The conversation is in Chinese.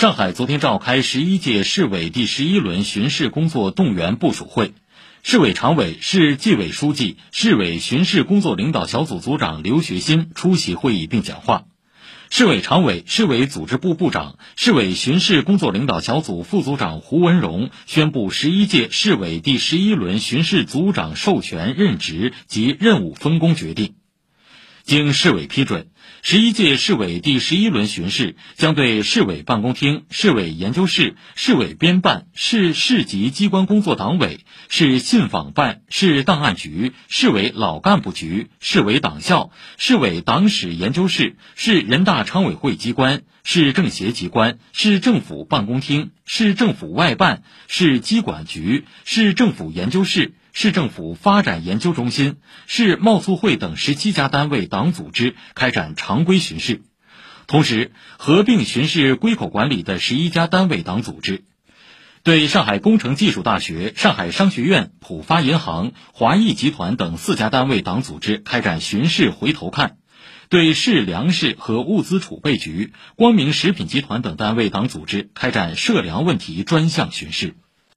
上海昨天召开十一届市委第十一轮巡视工作动员部署会，市委常委、市纪委书记、市委巡视工作领导小组组长刘学新出席会议并讲话。市委常委、市委组织部部长、市委巡视工作领导小组副组长胡文荣宣布十一届市委第十一轮巡视组长授权任职及任务分工决定。经市委批准，十一届市委第十一轮巡视将对市委办公厅、市委研究室、市委编办、市市级机关工作党委、市信访办、市档案局、市委老干部局、市委党校、市委党史研究室、市人大常委会机关、市政协机关、市政府办公厅、市政府外办、市机管局、市政府研究室。市政府发展研究中心、市贸促会等十七家单位党组织开展常规巡视，同时合并巡视归口管理的十一家单位党组织，对上海工程技术大学、上海商学院、浦发银行、华谊集团等四家单位党组织开展巡视回头看，对市粮食和物资储备局、光明食品集团等单位党组织开展涉粮问题专项巡视。